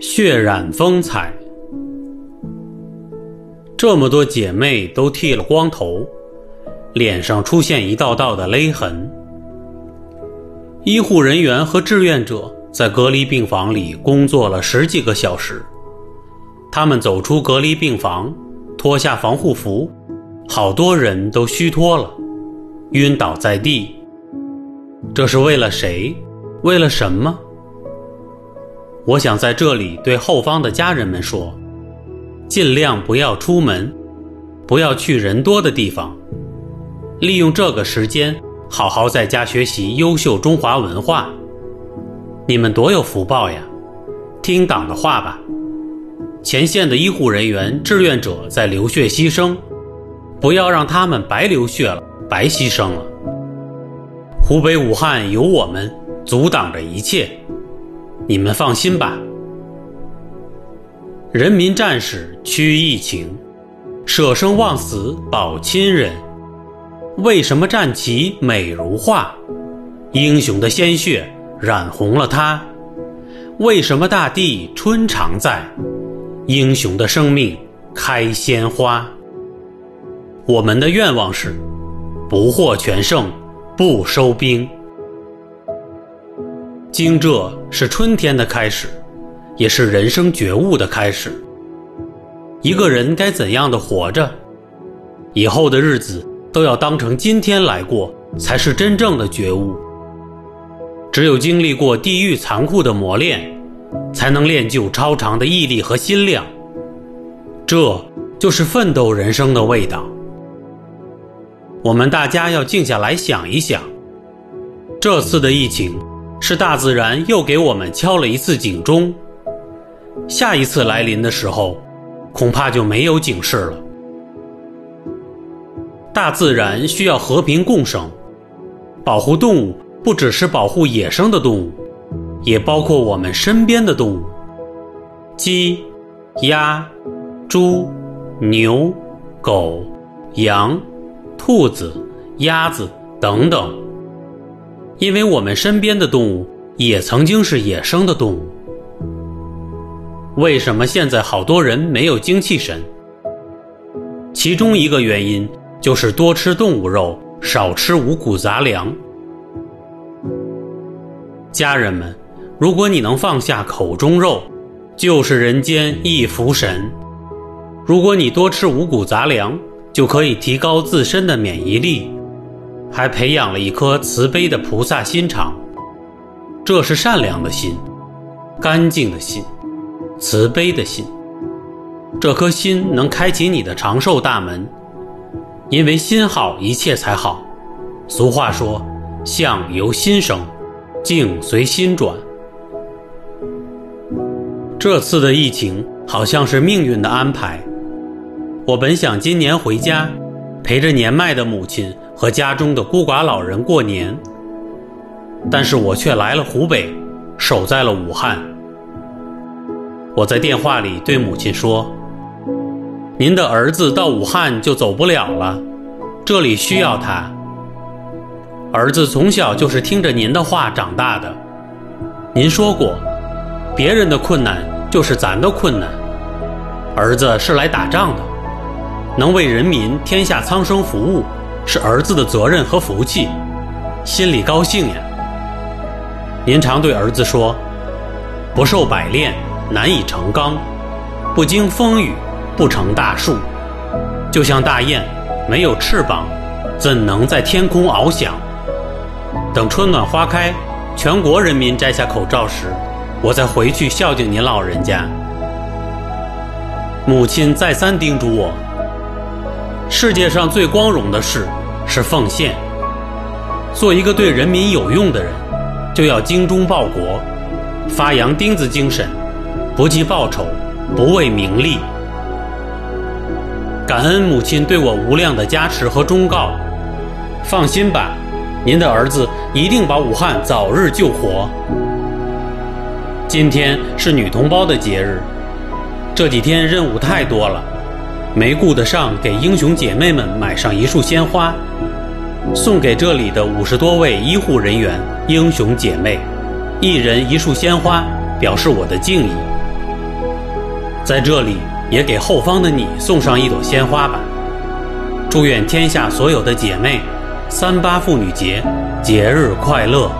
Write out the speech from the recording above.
血染风采。这么多姐妹都剃了光头，脸上出现一道道的勒痕。医护人员和志愿者在隔离病房里工作了十几个小时。他们走出隔离病房，脱下防护服，好多人都虚脱了，晕倒在地。这是为了谁？为了什么？我想在这里对后方的家人们说：尽量不要出门，不要去人多的地方，利用这个时间好好在家学习优秀中华文化。你们多有福报呀！听党的话吧。前线的医护人员、志愿者在流血牺牲，不要让他们白流血了，白牺牲了。湖北武汉有我们阻挡着一切。你们放心吧，人民战士驱疫情，舍生忘死保亲人。为什么战旗美如画？英雄的鲜血染红了它。为什么大地春常在？英雄的生命开鲜花。我们的愿望是不获全胜，不收兵。惊蛰是春天的开始，也是人生觉悟的开始。一个人该怎样的活着？以后的日子都要当成今天来过，才是真正的觉悟。只有经历过地狱残酷的磨练，才能练就超长的毅力和心量。这就是奋斗人生的味道。我们大家要静下来想一想，这次的疫情。是大自然又给我们敲了一次警钟，下一次来临的时候，恐怕就没有警示了。大自然需要和平共生，保护动物不只是保护野生的动物，也包括我们身边的动物，鸡、鸭、猪、牛、狗、羊、兔子、鸭子等等。因为我们身边的动物也曾经是野生的动物。为什么现在好多人没有精气神？其中一个原因就是多吃动物肉，少吃五谷杂粮。家人们，如果你能放下口中肉，就是人间一福神。如果你多吃五谷杂粮，就可以提高自身的免疫力。还培养了一颗慈悲的菩萨心肠，这是善良的心，干净的心，慈悲的心。这颗心能开启你的长寿大门，因为心好，一切才好。俗话说：“相由心生，境随心转。”这次的疫情好像是命运的安排。我本想今年回家，陪着年迈的母亲。和家中的孤寡老人过年，但是我却来了湖北，守在了武汉。我在电话里对母亲说：“您的儿子到武汉就走不了了，这里需要他。儿子从小就是听着您的话长大的，您说过，别人的困难就是咱的困难。儿子是来打仗的，能为人民、天下苍生服务。”是儿子的责任和福气，心里高兴呀。您常对儿子说：“不受百炼，难以成钢；不经风雨，不成大树。”就像大雁没有翅膀，怎能在天空翱翔？等春暖花开，全国人民摘下口罩时，我再回去孝敬您老人家。母亲再三叮嘱我。世界上最光荣的事是奉献。做一个对人民有用的人，就要精忠报国，发扬钉子精神，不计报酬，不为名利。感恩母亲对我无量的加持和忠告。放心吧，您的儿子一定把武汉早日救活。今天是女同胞的节日，这几天任务太多了。没顾得上给英雄姐妹们买上一束鲜花，送给这里的五十多位医护人员、英雄姐妹，一人一束鲜花，表示我的敬意。在这里也给后方的你送上一朵鲜花吧。祝愿天下所有的姐妹，三八妇女节节日快乐！